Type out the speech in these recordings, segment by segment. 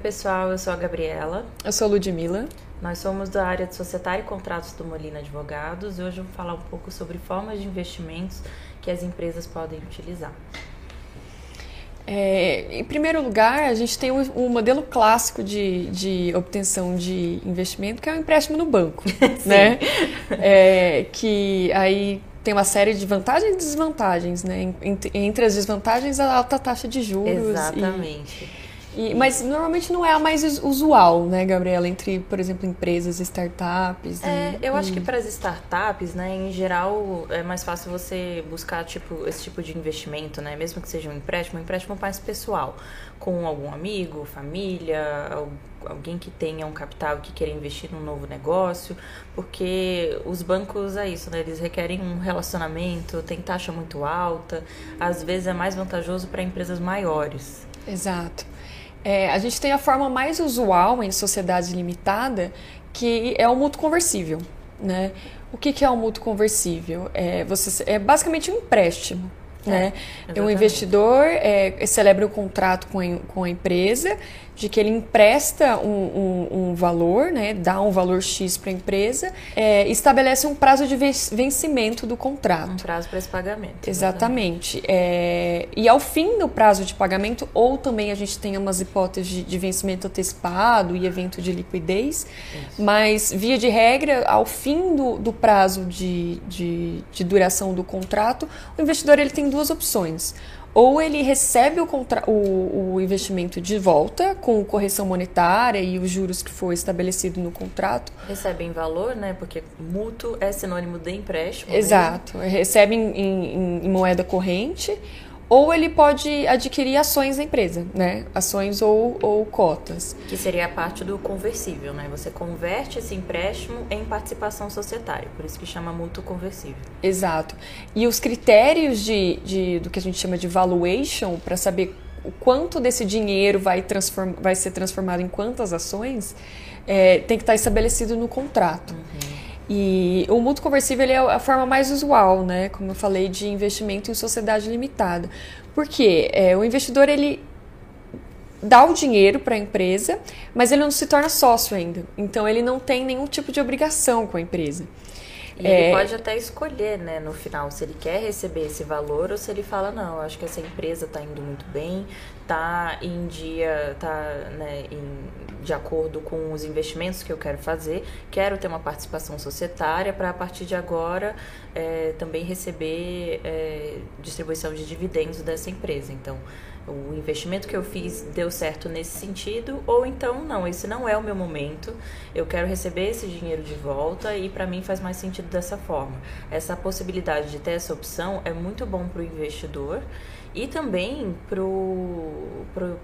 pessoal, eu sou a Gabriela. Eu sou a Ludmilla. Nós somos da área de Societário e Contratos do Molina Advogados e hoje vou falar um pouco sobre formas de investimentos que as empresas podem utilizar. É, em primeiro lugar, a gente tem o, um, um modelo clássico de, de obtenção de investimento, que é o empréstimo no banco, né? É, que aí tem uma série de vantagens e desvantagens, né? Entre as desvantagens, a alta taxa de juros. Exatamente. E e, mas normalmente não é a mais usual, né, Gabriela, entre, por exemplo, empresas, startups. É, e, eu acho que para as startups, né, em geral, é mais fácil você buscar tipo esse tipo de investimento, né, mesmo que seja um empréstimo, um empréstimo mais pessoal, com algum amigo, família, alguém que tenha um capital que queira investir num novo negócio, porque os bancos é isso, né, eles requerem um relacionamento, tem taxa muito alta, às vezes é mais vantajoso para empresas maiores. Exato. É, a gente tem a forma mais usual em sociedade limitada, que é o mútuo conversível. Né? O que, que é o mútuo conversível? É, você, é basicamente um empréstimo. É, né? Um investidor é, celebra o um contrato com a, com a empresa de que ele empresta um, um, um valor, né, dá um valor X para a empresa, é, estabelece um prazo de vencimento do contrato. Um prazo para esse pagamento. Exatamente. exatamente. É, e ao fim do prazo de pagamento, ou também a gente tem umas hipóteses de, de vencimento antecipado e evento de liquidez, Isso. mas via de regra, ao fim do, do prazo de, de, de duração do contrato, o investidor ele tem duas opções ou ele recebe o, contra... o, o, investimento de volta com correção monetária e os juros que foi estabelecido no contrato. Recebe em valor, né? Porque mútuo é sinônimo de empréstimo. Exato. Mesmo. Recebe em, em, em moeda corrente ou ele pode adquirir ações da empresa, né? Ações ou, ou cotas. Que seria a parte do conversível, né? Você converte esse empréstimo em participação societária, por isso que chama mútuo conversível. Exato. E os critérios de, de do que a gente chama de valuation, para saber o quanto desse dinheiro vai, transform, vai ser transformado em quantas ações, é, tem que estar estabelecido no contrato. Uhum. E o mútuo conversível é a forma mais usual, né? Como eu falei, de investimento em sociedade limitada. Porque é, o investidor ele dá o dinheiro para a empresa, mas ele não se torna sócio ainda. Então ele não tem nenhum tipo de obrigação com a empresa. E é... ele pode até escolher, né, no final, se ele quer receber esse valor ou se ele fala, não, eu acho que essa empresa está indo muito bem, está em dia, está né, em, de acordo com os investimentos que eu quero fazer, quero ter uma participação societária para a partir de agora é, também receber é, distribuição de dividendos dessa empresa. Então, o investimento que eu fiz deu certo nesse sentido, ou então não, esse não é o meu momento, eu quero receber esse dinheiro de volta e para mim faz mais sentido dessa forma. Essa possibilidade de ter essa opção é muito bom para o investidor e também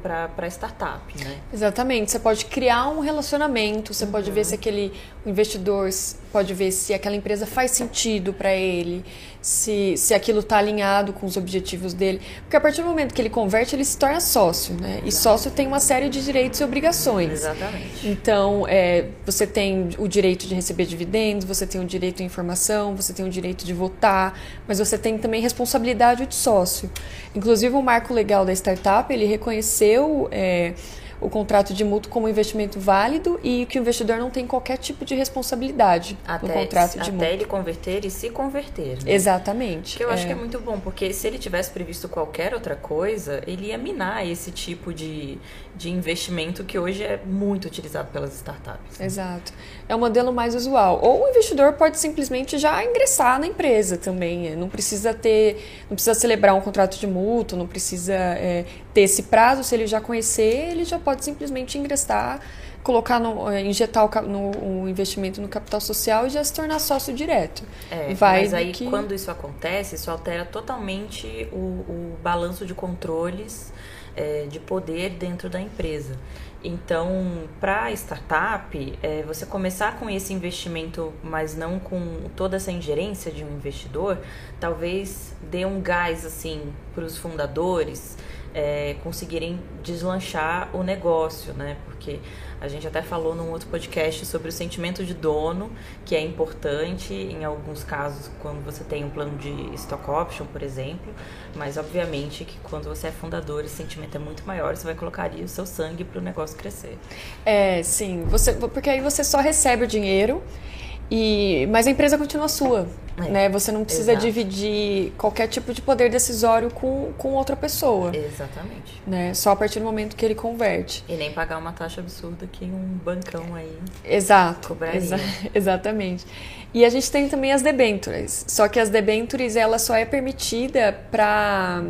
para a startup, né? Exatamente. Você pode criar um relacionamento, você uhum. pode ver se aquele investidor pode ver se aquela empresa faz sentido para ele, se, se aquilo está alinhado com os objetivos dele. Porque a partir do momento que ele converte, ele se torna sócio, né? E sócio tem uma série de direitos e obrigações. Exatamente. Então, é, você tem o direito de receber dividendos, você tem o direito à informação, você tem o direito de votar, mas você tem também responsabilidade de sócio. Inclusive, o marco legal da startup, ele reconheceu... É, o contrato de mútuo como investimento válido e que o investidor não tem qualquer tipo de responsabilidade até, no contrato de até mútuo. Até ele converter e se converter. Né? Exatamente. Que eu é. acho que é muito bom, porque se ele tivesse previsto qualquer outra coisa, ele ia minar esse tipo de, de investimento que hoje é muito utilizado pelas startups. Né? Exato. É o modelo mais usual. Ou o investidor pode simplesmente já ingressar na empresa também. Não precisa ter, não precisa celebrar um contrato de mútuo, não precisa é, ter esse prazo. Se ele já conhecer, ele já pode simplesmente ingressar, colocar no, é, injetar o, no, o investimento no capital social e já se tornar sócio direto. É, Vai mas aí que... quando isso acontece, isso altera totalmente o, o balanço de controles é, de poder dentro da empresa. Então, para a startup, é, você começar com esse investimento, mas não com toda essa ingerência de um investidor, talvez dê um gás assim para os fundadores é, conseguirem deslanchar o negócio, né? Porque a gente até falou num outro podcast sobre o sentimento de dono, que é importante em alguns casos quando você tem um plano de stock option, por exemplo, mas obviamente que quando você é fundador, esse sentimento é muito maior, você vai colocar o seu sangue para o negócio crescer. É, sim, você, porque aí você só recebe o dinheiro e, mas a empresa continua sua. É, né? Você não precisa exato. dividir qualquer tipo de poder decisório com, com outra pessoa. Exatamente. Né? Só a partir do momento que ele converte. E nem pagar uma taxa absurda que um bancão aí. Exato. Exa exatamente. E a gente tem também as debentures. Só que as debentures ela só é permitida para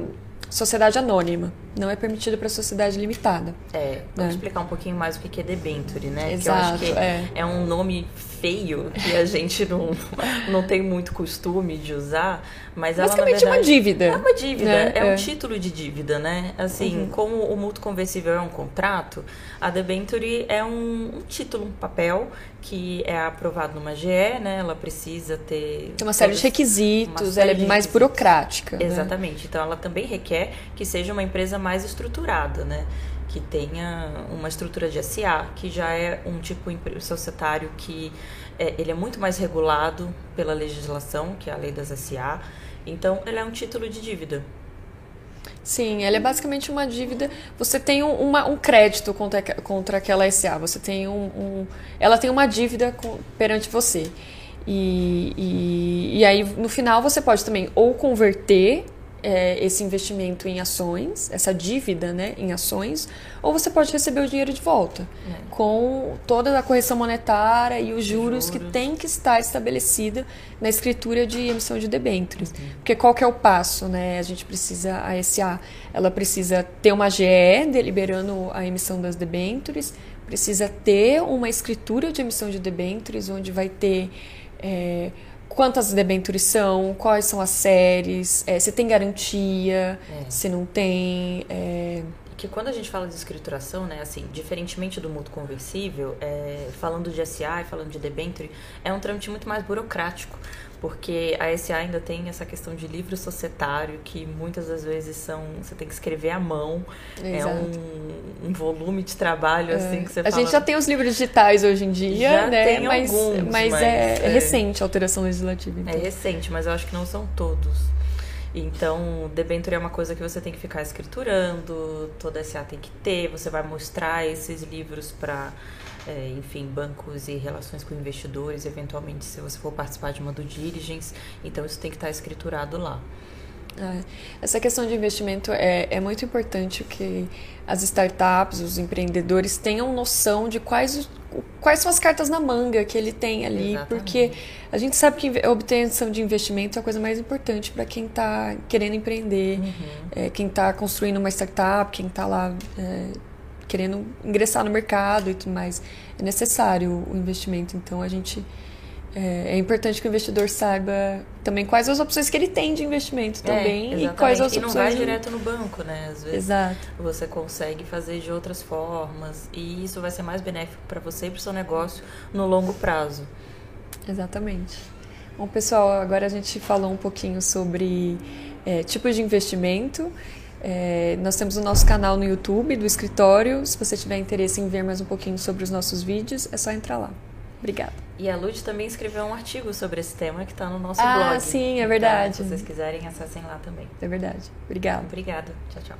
sociedade anônima. Não é permitido para sociedade limitada. É, vamos né? explicar um pouquinho mais o que é debenture, né? Exato, eu acho que é. é um nome feio que a gente não, não tem muito costume de usar, mas ela Basicamente na verdade, é uma dívida. É uma dívida, né? é, é, um título de dívida, né? Assim, uhum. como o mútuo conversível é um contrato, a debenture é um, um, título, um papel que é aprovado numa GE, né? Ela precisa ter tem uma série de requisitos, série ela é mais burocrática. Né? Exatamente. Né? Então ela também requer que seja uma empresa mais estruturada, né? que tenha uma estrutura de SA, que já é um tipo societário que é, ele é muito mais regulado pela legislação, que é a lei das SA. Então, ele é um título de dívida. Sim, ele é basicamente uma dívida. Você tem um, uma, um crédito contra, contra aquela SA. Você tem um, um ela tem uma dívida com, perante você. E, e, e aí, no final, você pode também ou converter é, esse investimento em ações, essa dívida né, em ações, ou você pode receber o dinheiro de volta, é. com toda a correção monetária e os juros, juros, que tem que estar estabelecida na escritura de emissão de debêntures. Uhum. Porque qual que é o passo? Né? A gente precisa, a SA, ela precisa ter uma GE deliberando a emissão das debêntures, precisa ter uma escritura de emissão de debêntures, onde vai ter... É, quantas debêntures são, quais são as séries, é, se tem garantia, é. se não tem. É... Que quando a gente fala de escrituração, né, assim, diferentemente do mútuo conversível, é, falando de SA e falando de debenture, é um trâmite muito mais burocrático porque a SA ainda tem essa questão de livro societário que muitas das vezes são você tem que escrever à mão Exato. é um, um, volume de trabalho é. assim que você a fala... gente já tem os livros digitais hoje em dia já né tem mas, alguns, mas, mas é, é, recente a alteração legislativa então. é recente mas eu acho que não são todos então, debenture é uma coisa que você tem que ficar escriturando, toda SA tem que ter, você vai mostrar esses livros para é, enfim, bancos e relações com investidores, eventualmente se você for participar de uma due diligence, então isso tem que estar escriturado lá. É, essa questão de investimento é, é muito importante que as startups, os empreendedores tenham noção de quais, quais são as cartas na manga que ele tem ali, Exatamente. porque a gente sabe que a obtenção de investimento é a coisa mais importante para quem está querendo empreender, uhum. é, quem está construindo uma startup, quem está lá é, querendo ingressar no mercado e tudo mais. É necessário o investimento, então a gente. É, é importante que o investidor saiba também quais as opções que ele tem de investimento é, também é, e quais as opções. E não vai direto no banco, né? Às vezes Exato. você consegue fazer de outras formas e isso vai ser mais benéfico para você e para o seu negócio no longo prazo. Exatamente. Bom, pessoal, agora a gente falou um pouquinho sobre é, tipos de investimento é, nós temos o nosso canal no YouTube do escritório. Se você tiver interesse em ver mais um pouquinho sobre os nossos vídeos, é só entrar lá. Obrigada. E a Lud também escreveu um artigo sobre esse tema que está no nosso ah, blog. Ah, sim, é verdade. Então, se vocês quiserem, acessem lá também. É verdade. Obrigada. Obrigada. Tchau, tchau.